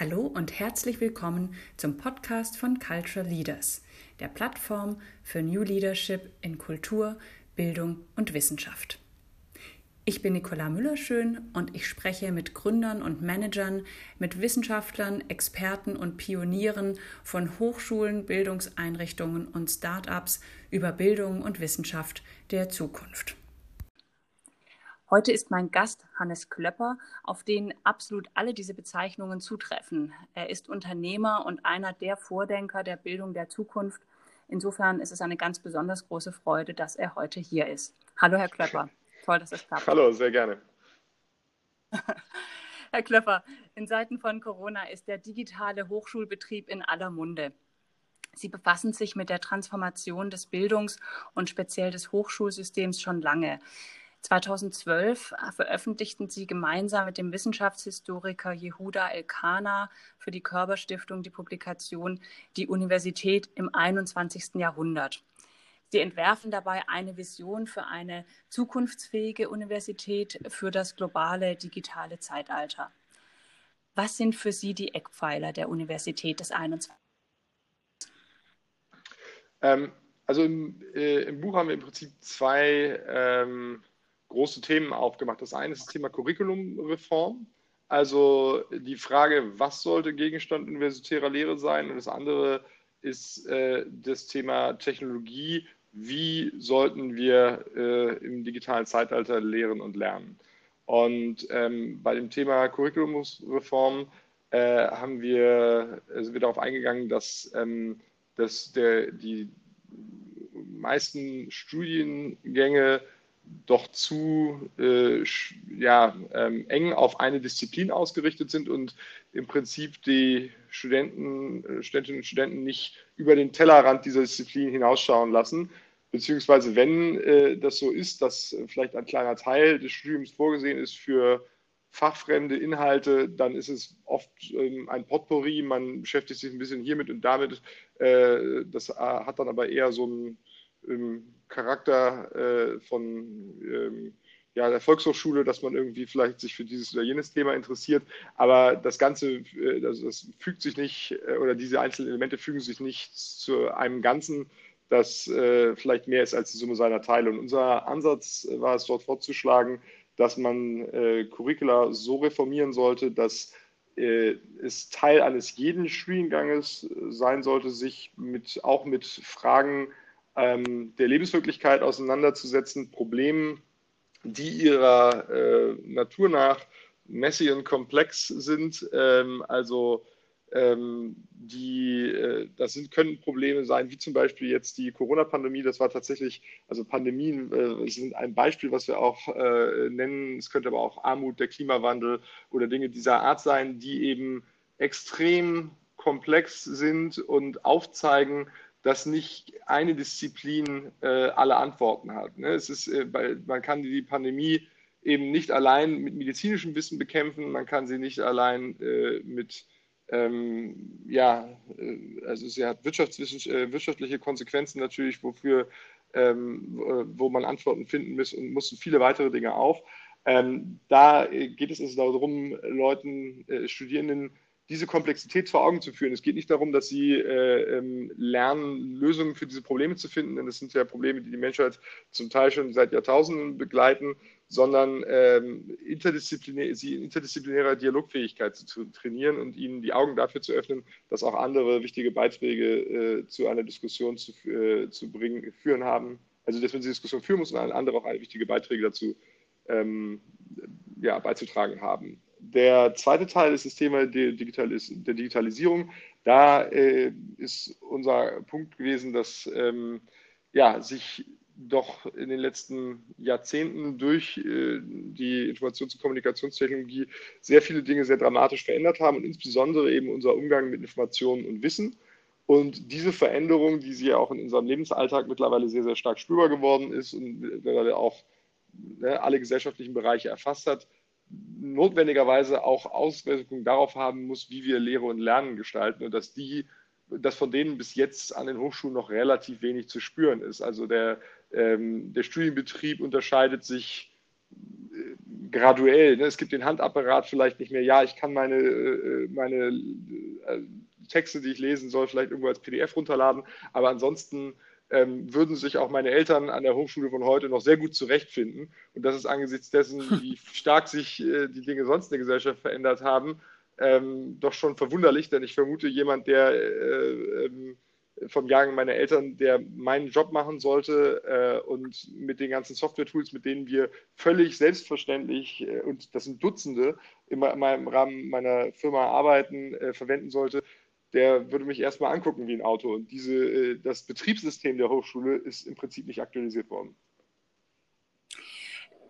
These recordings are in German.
Hallo und herzlich willkommen zum Podcast von Cultural Leaders, der Plattform für New Leadership in Kultur, Bildung und Wissenschaft. Ich bin Nicola Müllerschön und ich spreche mit Gründern und Managern, mit Wissenschaftlern, Experten und Pionieren von Hochschulen, Bildungseinrichtungen und Start-ups über Bildung und Wissenschaft der Zukunft. Heute ist mein Gast Hannes Klöpper, auf den absolut alle diese Bezeichnungen zutreffen. Er ist Unternehmer und einer der Vordenker der Bildung der Zukunft. Insofern ist es eine ganz besonders große Freude, dass er heute hier ist. Hallo, Herr Klöpper. Toll, dass es klappt. Hallo, sehr gerne. Herr Klöpper, in Zeiten von Corona ist der digitale Hochschulbetrieb in aller Munde. Sie befassen sich mit der Transformation des Bildungs- und speziell des Hochschulsystems schon lange. 2012 veröffentlichten sie gemeinsam mit dem Wissenschaftshistoriker Yehuda Elkana für die Körperstiftung die Publikation Die Universität im 21. Jahrhundert. Sie entwerfen dabei eine Vision für eine zukunftsfähige Universität für das globale digitale Zeitalter. Was sind für Sie die Eckpfeiler der Universität des 21. Ähm, also im, äh, im, Buch haben wir im Prinzip zwei ähm, große Themen aufgemacht. Das eine ist das Thema Curriculumreform, also die Frage, was sollte Gegenstand universitärer Lehre sein? Und das andere ist äh, das Thema Technologie. Wie sollten wir äh, im digitalen Zeitalter lehren und lernen? Und ähm, bei dem Thema Curriculumreform äh, haben wir, äh, sind wir darauf eingegangen, dass, ähm, dass der, die meisten Studiengänge doch zu äh, ja, ähm, eng auf eine Disziplin ausgerichtet sind und im Prinzip die Studenten, äh, Studentinnen und Studenten nicht über den Tellerrand dieser Disziplin hinausschauen lassen. Beziehungsweise wenn äh, das so ist, dass vielleicht ein kleiner Teil des Studiums vorgesehen ist für fachfremde Inhalte, dann ist es oft ähm, ein Potpourri, man beschäftigt sich ein bisschen hiermit und damit. Äh, das äh, hat dann aber eher so ein ähm, Charakter äh, von ähm, ja, der Volkshochschule, dass man irgendwie vielleicht sich für dieses oder jenes Thema interessiert. Aber das Ganze, äh, das, das, fügt sich nicht, äh, oder diese einzelnen Elemente fügen sich nicht zu einem Ganzen, das äh, vielleicht mehr ist als die Summe seiner Teile. Und unser Ansatz war es dort fortzuschlagen, dass man äh, Curricula so reformieren sollte, dass äh, es Teil eines jeden Studienganges sein sollte, sich mit, auch mit Fragen ähm, der Lebenswirklichkeit auseinanderzusetzen, Problemen, die ihrer äh, Natur nach messy und komplex sind. Ähm, also ähm, die, äh, das sind, können Probleme sein, wie zum Beispiel jetzt die Corona-Pandemie. Das war tatsächlich, also Pandemien äh, sind ein Beispiel, was wir auch äh, nennen. Es könnte aber auch Armut, der Klimawandel oder Dinge dieser Art sein, die eben extrem komplex sind und aufzeigen, dass nicht eine Disziplin äh, alle Antworten hat. Ne? Es ist, äh, man kann die Pandemie eben nicht allein mit medizinischem Wissen bekämpfen, man kann sie nicht allein äh, mit, ähm, ja, äh, also sie hat äh, wirtschaftliche Konsequenzen natürlich, wofür, ähm, wo man Antworten finden muss und muss viele weitere Dinge auch. Ähm, da geht es also darum, Leuten, äh, Studierenden, diese Komplexität vor Augen zu führen. Es geht nicht darum, dass sie äh, ähm, lernen, Lösungen für diese Probleme zu finden, denn das sind ja Probleme, die die Menschheit zum Teil schon seit Jahrtausenden begleiten, sondern ähm, interdisziplinär, sie in interdisziplinärer Dialogfähigkeit zu trainieren und ihnen die Augen dafür zu öffnen, dass auch andere wichtige Beiträge äh, zu einer Diskussion zu, äh, zu bringen, führen haben. Also, dass man diese Diskussion führen muss und andere auch wichtige Beiträge dazu ähm, ja, beizutragen haben. Der zweite Teil ist das Thema der, Digitalis der Digitalisierung. Da äh, ist unser Punkt gewesen, dass ähm, ja, sich doch in den letzten Jahrzehnten durch äh, die Informations- und Kommunikationstechnologie sehr viele Dinge sehr dramatisch verändert haben und insbesondere eben unser Umgang mit Informationen und Wissen. Und diese Veränderung, die sie ja auch in unserem Lebensalltag mittlerweile sehr, sehr stark spürbar geworden ist und mittlerweile auch ne, alle gesellschaftlichen Bereiche erfasst hat, notwendigerweise auch Auswirkungen darauf haben muss, wie wir Lehre und Lernen gestalten und dass die, dass von denen bis jetzt an den Hochschulen noch relativ wenig zu spüren ist. Also der, ähm, der Studienbetrieb unterscheidet sich äh, graduell. Ne? Es gibt den Handapparat vielleicht nicht mehr. Ja, ich kann meine, äh, meine äh, Texte, die ich lesen soll, vielleicht irgendwo als PDF runterladen. Aber ansonsten ähm, würden sich auch meine Eltern an der Hochschule von heute noch sehr gut zurechtfinden. Und das ist angesichts dessen, wie stark sich äh, die Dinge sonst in der Gesellschaft verändert haben, ähm, doch schon verwunderlich, denn ich vermute, jemand, der äh, ähm, vom Jahrgang meiner Eltern, der meinen Job machen sollte äh, und mit den ganzen Software-Tools, mit denen wir völlig selbstverständlich, äh, und das sind Dutzende, immer im Rahmen meiner Firma arbeiten, äh, verwenden sollte, der würde mich erstmal angucken wie ein Auto. Und diese, äh, das Betriebssystem der Hochschule ist im Prinzip nicht aktualisiert worden.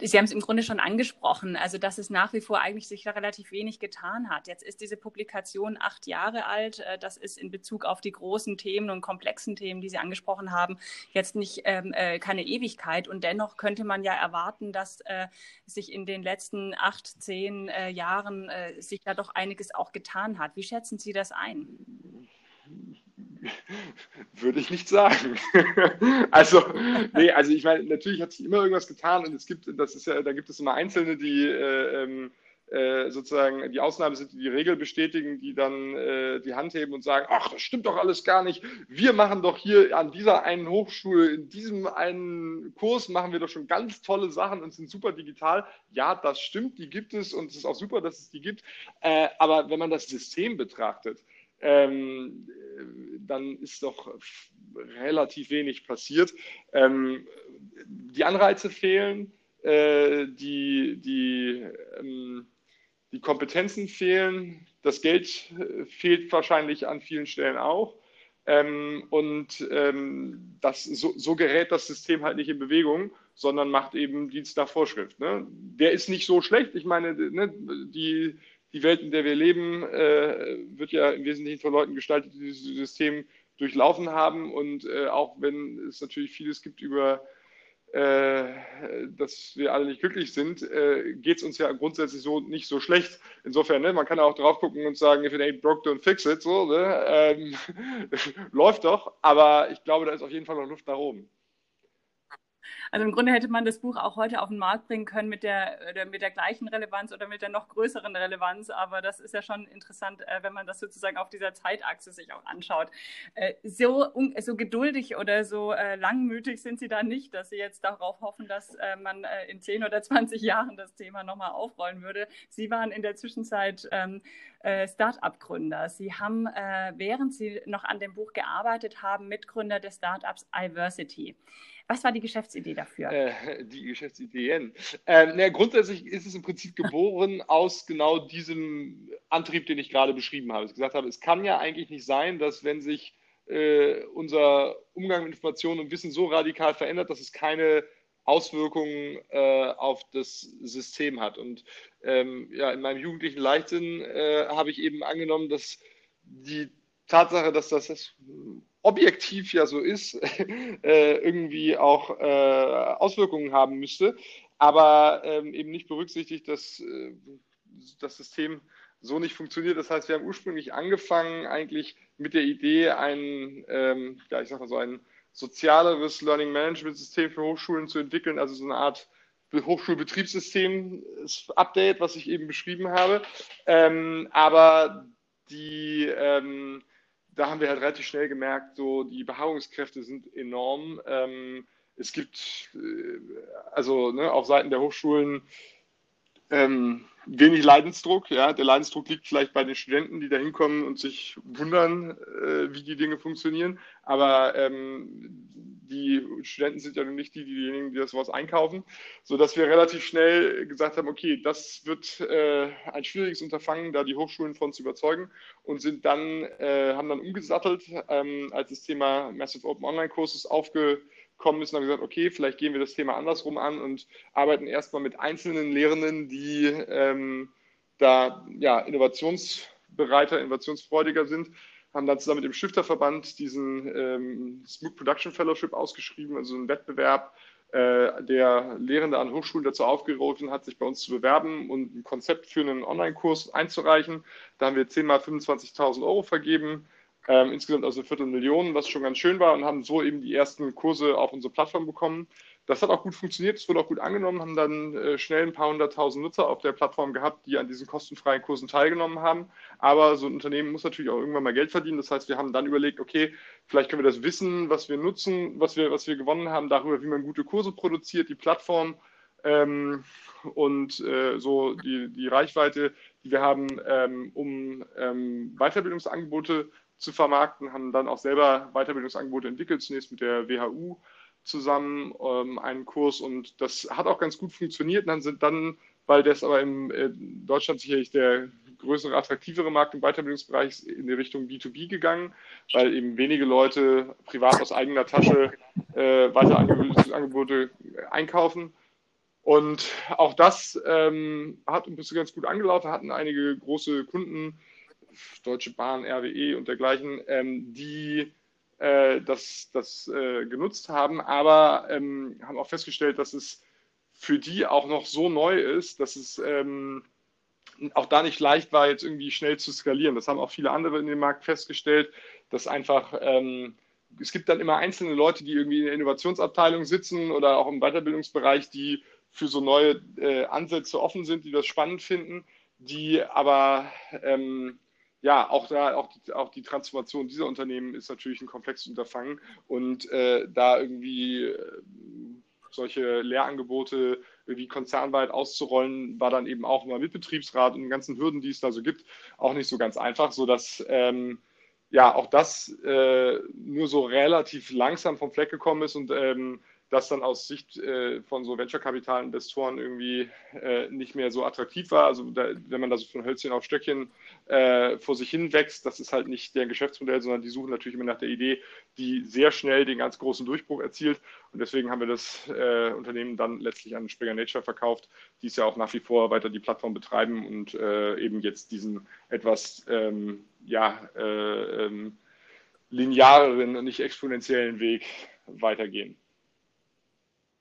Sie haben es im Grunde schon angesprochen, also dass es nach wie vor eigentlich sich relativ wenig getan hat. Jetzt ist diese Publikation acht Jahre alt. Äh, das ist in Bezug auf die großen Themen und komplexen Themen, die Sie angesprochen haben, jetzt nicht ähm, äh, keine Ewigkeit. Und dennoch könnte man ja erwarten, dass äh, sich in den letzten acht, zehn äh, Jahren äh, sich da doch einiges auch getan hat. Wie schätzen Sie das ein? Würde ich nicht sagen. also, nee, also ich meine, natürlich hat sich immer irgendwas getan und es gibt, das ist ja, da gibt es immer Einzelne, die äh, ähm, äh, sozusagen die Ausnahme sind, die die Regel bestätigen, die dann äh, die Hand heben und sagen, ach, das stimmt doch alles gar nicht. Wir machen doch hier an dieser einen Hochschule, in diesem einen Kurs machen wir doch schon ganz tolle Sachen und sind super digital. Ja, das stimmt, die gibt es und es ist auch super, dass es die gibt. Äh, aber wenn man das System betrachtet, ähm, dann ist doch relativ wenig passiert. Ähm, die Anreize fehlen, äh, die, die, ähm, die Kompetenzen fehlen, das Geld äh, fehlt wahrscheinlich an vielen Stellen auch. Ähm, und ähm, das, so, so, gerät das System halt nicht in Bewegung, sondern macht eben Dienst nach Vorschrift. Ne? Der ist nicht so schlecht. Ich meine, ne, die, die Welt, in der wir leben, äh, wird ja im Wesentlichen von Leuten gestaltet, die dieses System durchlaufen haben. Und äh, auch wenn es natürlich vieles gibt über äh, dass wir alle nicht glücklich sind, äh, geht es uns ja grundsätzlich so nicht so schlecht. Insofern, ne, man kann auch drauf gucken und sagen, if it ain't broke, don't fix it. So, ne? ähm, läuft doch, aber ich glaube, da ist auf jeden Fall noch Luft nach oben. Also im Grunde hätte man das Buch auch heute auf den Markt bringen können mit der, mit der gleichen Relevanz oder mit der noch größeren Relevanz. Aber das ist ja schon interessant, äh, wenn man das sozusagen auf dieser Zeitachse sich auch anschaut. Äh, so, so geduldig oder so äh, langmütig sind Sie da nicht, dass Sie jetzt darauf hoffen, dass man in 10 oder 20 Jahren das Thema nochmal aufrollen würde. Sie waren in der Zwischenzeit ähm, Start-up-Gründer. Sie haben, während Sie noch an dem Buch gearbeitet haben, Mitgründer des Startups Iversity. Was war die Geschäftsidee dafür? Äh, die Geschäftsideen. Ähm, na, grundsätzlich ist es im Prinzip geboren aus genau diesem Antrieb, den ich gerade beschrieben habe. Ich gesagt habe, es kann ja eigentlich nicht sein, dass wenn sich äh, unser Umgang mit Informationen und Wissen so radikal verändert, dass es keine Auswirkungen äh, auf das System hat. Und ähm, ja, in meinem jugendlichen Leichtsinn äh, habe ich eben angenommen, dass die Tatsache, dass das, das objektiv ja so ist, äh, irgendwie auch äh, Auswirkungen haben müsste, aber ähm, eben nicht berücksichtigt, dass äh, das System so nicht funktioniert. Das heißt, wir haben ursprünglich angefangen eigentlich mit der Idee, ein, ähm, ja, ich sag mal so ein sozialeres Learning Management System für Hochschulen zu entwickeln, also so eine Art Hochschulbetriebssystem Update, was ich eben beschrieben habe. Ähm, aber die ähm, da haben wir halt relativ schnell gemerkt, so die Beharrungskräfte sind enorm. Ähm, es gibt äh, also ne, auf Seiten der Hochschulen ähm, wenig Leidensdruck. Ja? Der Leidensdruck liegt vielleicht bei den Studenten, die da hinkommen und sich wundern, äh, wie die Dinge funktionieren. Aber ähm, die Studenten sind ja nun nicht die, diejenigen, die das was einkaufen, sodass wir relativ schnell gesagt haben, okay, das wird äh, ein schwieriges Unterfangen, da die Hochschulen von zu überzeugen und sind dann, äh, haben dann umgesattelt, ähm, als das Thema Massive Open Online Courses aufgekommen ist und haben gesagt, okay, vielleicht gehen wir das Thema andersrum an und arbeiten erstmal mit einzelnen Lehrenden, die ähm, da ja, innovationsbereiter, innovationsfreudiger sind haben dann zusammen mit dem Stifterverband diesen ähm, Smoot Production Fellowship ausgeschrieben, also einen Wettbewerb, äh, der Lehrende an Hochschulen dazu aufgerufen hat, sich bei uns zu bewerben und ein Konzept für einen Online-Kurs einzureichen. Da haben wir 10 mal 25.000 Euro vergeben ähm, insgesamt also eine Viertelmillion, was schon ganz schön war und haben so eben die ersten Kurse auf unsere Plattform bekommen. Das hat auch gut funktioniert, es wurde auch gut angenommen, haben dann äh, schnell ein paar hunderttausend Nutzer auf der Plattform gehabt, die an diesen kostenfreien Kursen teilgenommen haben. Aber so ein Unternehmen muss natürlich auch irgendwann mal Geld verdienen. Das heißt, wir haben dann überlegt, okay, vielleicht können wir das Wissen, was wir nutzen, was wir, was wir gewonnen haben, darüber, wie man gute Kurse produziert, die Plattform ähm, und äh, so die, die Reichweite, die wir haben, ähm, um ähm, Weiterbildungsangebote zu vermarkten, haben dann auch selber Weiterbildungsangebote entwickelt, zunächst mit der WHU zusammen ähm, einen Kurs und das hat auch ganz gut funktioniert. Und dann sind dann, weil das aber in äh, Deutschland sicherlich der größere, attraktivere Markt im Weiterbildungsbereich in die Richtung B2B gegangen, weil eben wenige Leute privat aus eigener Tasche äh, Weiterangebote einkaufen. Und auch das ähm, hat ein bisschen ganz gut angelaufen, hatten einige große Kunden, Deutsche Bahn, RWE und dergleichen, ähm, die äh, das, das äh, genutzt haben, aber ähm, haben auch festgestellt, dass es für die auch noch so neu ist, dass es ähm, auch da nicht leicht war, jetzt irgendwie schnell zu skalieren. Das haben auch viele andere in dem Markt festgestellt, dass einfach ähm, es gibt dann immer einzelne Leute, die irgendwie in der Innovationsabteilung sitzen oder auch im Weiterbildungsbereich, die für so neue äh, Ansätze offen sind, die das spannend finden, die aber ähm, ja, auch da, auch die, auch die Transformation dieser Unternehmen ist natürlich ein komplexes Unterfangen und äh, da irgendwie äh, solche Lehrangebote irgendwie konzernweit auszurollen, war dann eben auch mal mit Betriebsrat und den ganzen Hürden, die es da so gibt, auch nicht so ganz einfach, sodass ähm, ja auch das äh, nur so relativ langsam vom Fleck gekommen ist und ähm, das dann aus Sicht äh, von so Venture-Kapital-Investoren irgendwie äh, nicht mehr so attraktiv war. Also da, wenn man da so von Hölzchen auf Stöckchen äh, vor sich hin wächst, das ist halt nicht deren Geschäftsmodell, sondern die suchen natürlich immer nach der Idee, die sehr schnell den ganz großen Durchbruch erzielt. Und deswegen haben wir das äh, Unternehmen dann letztlich an Springer Nature verkauft, die es ja auch nach wie vor weiter die Plattform betreiben und äh, eben jetzt diesen etwas ähm, ja, äh, ähm, lineareren und nicht exponentiellen Weg weitergehen.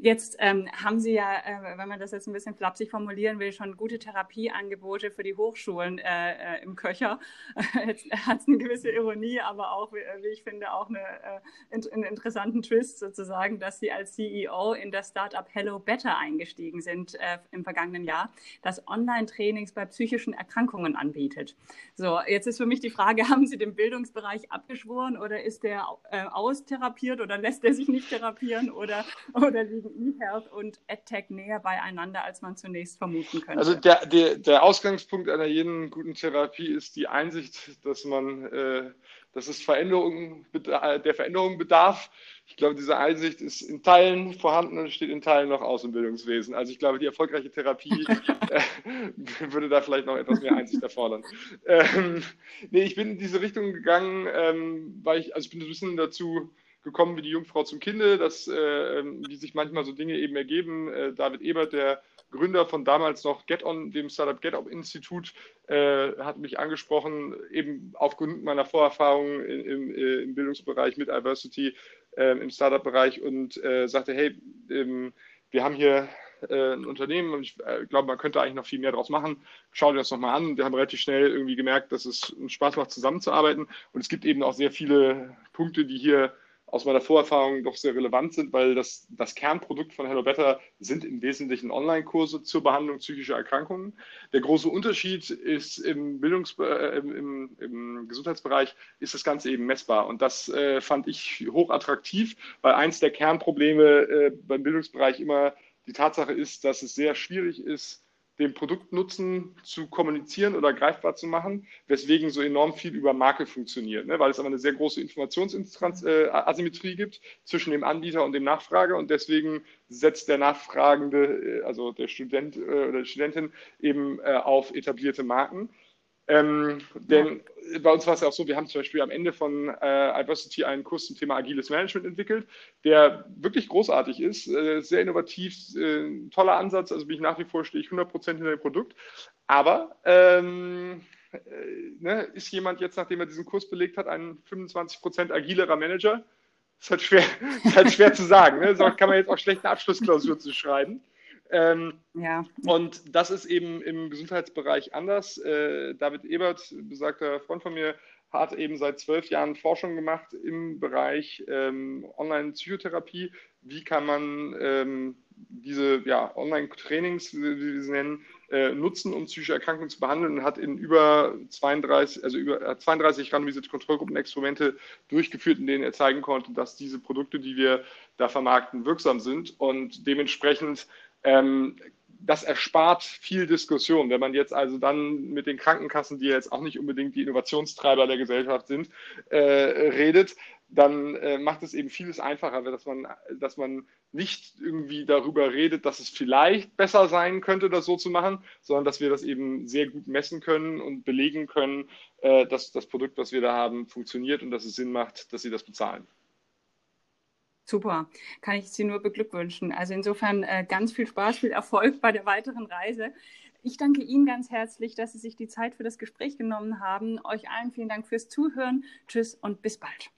Jetzt ähm, haben Sie ja, äh, wenn man das jetzt ein bisschen flapsig formulieren will, schon gute Therapieangebote für die Hochschulen äh, äh, im Köcher. jetzt hat es eine gewisse Ironie, aber auch, wie, wie ich finde, auch eine, äh, einen interessanten Twist sozusagen, dass Sie als CEO in das Startup Hello Better eingestiegen sind äh, im vergangenen Jahr, das Online-Trainings bei psychischen Erkrankungen anbietet. So, jetzt ist für mich die Frage, haben Sie den Bildungsbereich abgeschworen oder ist der äh, austherapiert oder lässt er sich nicht therapieren oder, oder liegen E-Health und EdTech näher beieinander, als man zunächst vermuten könnte. Also der, der, der Ausgangspunkt einer jeden guten Therapie ist die Einsicht, dass man, äh, dass es Veränderungen, der Veränderung bedarf. Ich glaube, diese Einsicht ist in Teilen vorhanden und steht in Teilen noch aus im Bildungswesen. Also ich glaube, die erfolgreiche Therapie äh, würde da vielleicht noch etwas mehr Einsicht erfordern. Ähm, nee, ich bin in diese Richtung gegangen, ähm, weil ich, also ich bin ein bisschen dazu gekommen wie die Jungfrau zum Kinde, dass äh, wie sich manchmal so Dinge eben ergeben. Äh, David Ebert, der Gründer von damals noch GetOn, dem Startup GetOn Institut, äh, hat mich angesprochen, eben aufgrund meiner Vorerfahrungen im, äh, im Bildungsbereich mit Diversity äh, im Startup-Bereich und äh, sagte, hey, ähm, wir haben hier ein Unternehmen und ich glaube, man könnte eigentlich noch viel mehr daraus machen. Schau dir das nochmal an. Wir haben relativ schnell irgendwie gemerkt, dass es uns Spaß macht, zusammenzuarbeiten. Und es gibt eben auch sehr viele Punkte, die hier aus meiner Vorerfahrung doch sehr relevant sind, weil das, das Kernprodukt von Hello Better sind im Wesentlichen Online-Kurse zur Behandlung psychischer Erkrankungen. Der große Unterschied ist im, Bildungs äh, im, im, Gesundheitsbereich ist das Ganze eben messbar. Und das äh, fand ich hochattraktiv, weil eins der Kernprobleme äh, beim Bildungsbereich immer die Tatsache ist, dass es sehr schwierig ist, den Produktnutzen zu kommunizieren oder greifbar zu machen, weswegen so enorm viel über Marke funktioniert, ne? weil es aber eine sehr große Informationsasymmetrie äh, gibt zwischen dem Anbieter und dem Nachfrager und deswegen setzt der Nachfragende, äh, also der Student äh, oder die Studentin eben auf etablierte Marken. Ähm, denn ja. bei uns war es ja auch so, wir haben zum Beispiel am Ende von äh, Diversity einen Kurs zum Thema agiles Management entwickelt, der wirklich großartig ist, äh, sehr innovativ, äh, toller Ansatz, also bin ich nach wie vor, stehe ich 100% hinter dem Produkt. Aber ähm, äh, ne, ist jemand jetzt, nachdem er diesen Kurs belegt hat, ein 25% agilerer Manager? Ist halt schwer, ist halt schwer zu sagen. Ne? So kann man jetzt auch schlechte Abschlussklausur zu schreiben. Ähm, ja. Und das ist eben im Gesundheitsbereich anders. Äh, David Ebert, besagter Freund von mir, hat eben seit zwölf Jahren Forschung gemacht im Bereich ähm, Online-Psychotherapie. Wie kann man ähm, diese ja, Online-Trainings, wie wir sie nennen, äh, nutzen, um psychische Erkrankungen zu behandeln und hat in über 32, also über 32 randomisierte Kontrollgruppenexperimente durchgeführt, in denen er zeigen konnte, dass diese Produkte, die wir da vermarkten, wirksam sind und dementsprechend ähm, das erspart viel Diskussion. Wenn man jetzt also dann mit den Krankenkassen, die jetzt auch nicht unbedingt die Innovationstreiber der Gesellschaft sind, äh, redet, dann äh, macht es eben vieles einfacher, dass man, dass man nicht irgendwie darüber redet, dass es vielleicht besser sein könnte, das so zu machen, sondern dass wir das eben sehr gut messen können und belegen können, äh, dass das Produkt, was wir da haben, funktioniert und dass es Sinn macht, dass sie das bezahlen. Super, kann ich Sie nur beglückwünschen. Also insofern äh, ganz viel Spaß, viel Erfolg bei der weiteren Reise. Ich danke Ihnen ganz herzlich, dass Sie sich die Zeit für das Gespräch genommen haben. Euch allen vielen Dank fürs Zuhören. Tschüss und bis bald.